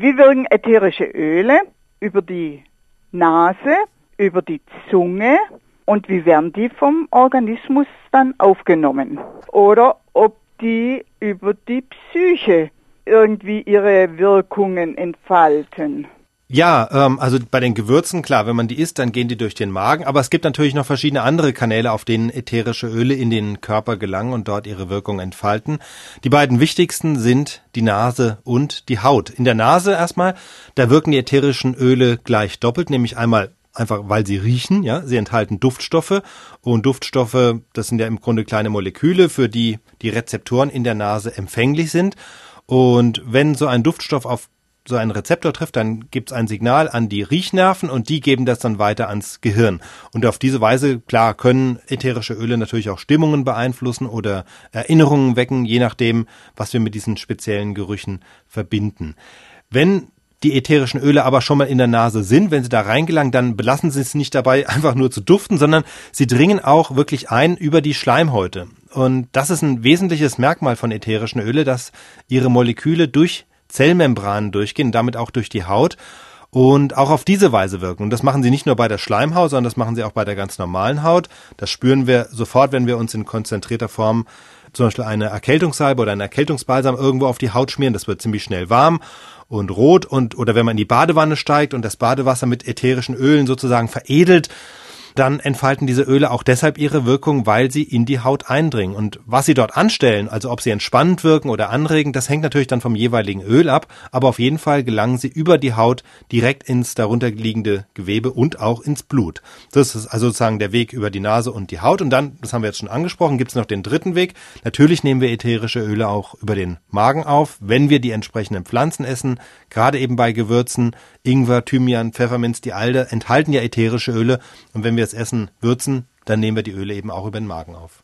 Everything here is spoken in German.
wie wirken ätherische Öle? Über die Nase, über die Zunge und wie werden die vom Organismus dann aufgenommen? Oder ob die über die Psyche irgendwie ihre Wirkungen entfalten. Ja, ähm, also bei den Gewürzen, klar, wenn man die isst, dann gehen die durch den Magen, aber es gibt natürlich noch verschiedene andere Kanäle, auf denen ätherische Öle in den Körper gelangen und dort ihre Wirkung entfalten. Die beiden wichtigsten sind die Nase und die Haut. In der Nase erstmal, da wirken die ätherischen Öle gleich doppelt, nämlich einmal einfach weil sie riechen, ja, sie enthalten Duftstoffe und Duftstoffe, das sind ja im Grunde kleine Moleküle, für die die Rezeptoren in der Nase empfänglich sind. Und wenn so ein Duftstoff auf so einen Rezeptor trifft, dann gibt es ein Signal an die Riechnerven und die geben das dann weiter ans Gehirn. Und auf diese Weise, klar, können ätherische Öle natürlich auch Stimmungen beeinflussen oder Erinnerungen wecken, je nachdem, was wir mit diesen speziellen Gerüchen verbinden. Wenn die ätherischen Öle aber schon mal in der Nase sind, wenn sie da reingelangen, dann belassen sie es nicht dabei, einfach nur zu duften, sondern sie dringen auch wirklich ein über die Schleimhäute. Und das ist ein wesentliches Merkmal von ätherischen Öle, dass ihre Moleküle durch Zellmembranen durchgehen, damit auch durch die Haut und auch auf diese Weise wirken. Und das machen sie nicht nur bei der Schleimhaut, sondern das machen sie auch bei der ganz normalen Haut. Das spüren wir sofort, wenn wir uns in konzentrierter Form zum Beispiel eine Erkältungssalbe oder einen Erkältungsbalsam irgendwo auf die Haut schmieren. Das wird ziemlich schnell warm und rot und oder wenn man in die Badewanne steigt und das Badewasser mit ätherischen Ölen sozusagen veredelt, dann entfalten diese Öle auch deshalb ihre Wirkung, weil sie in die Haut eindringen. Und was sie dort anstellen, also ob sie entspannend wirken oder anregen, das hängt natürlich dann vom jeweiligen Öl ab, aber auf jeden Fall gelangen sie über die Haut direkt ins darunterliegende Gewebe und auch ins Blut. Das ist also sozusagen der Weg über die Nase und die Haut. Und dann, das haben wir jetzt schon angesprochen, gibt es noch den dritten Weg. Natürlich nehmen wir ätherische Öle auch über den Magen auf, wenn wir die entsprechenden Pflanzen essen, gerade eben bei Gewürzen, Ingwer, Thymian, Pfefferminz, die Alde enthalten ja ätherische Öle. Und wenn wir das Essen würzen, dann nehmen wir die Öle eben auch über den Magen auf.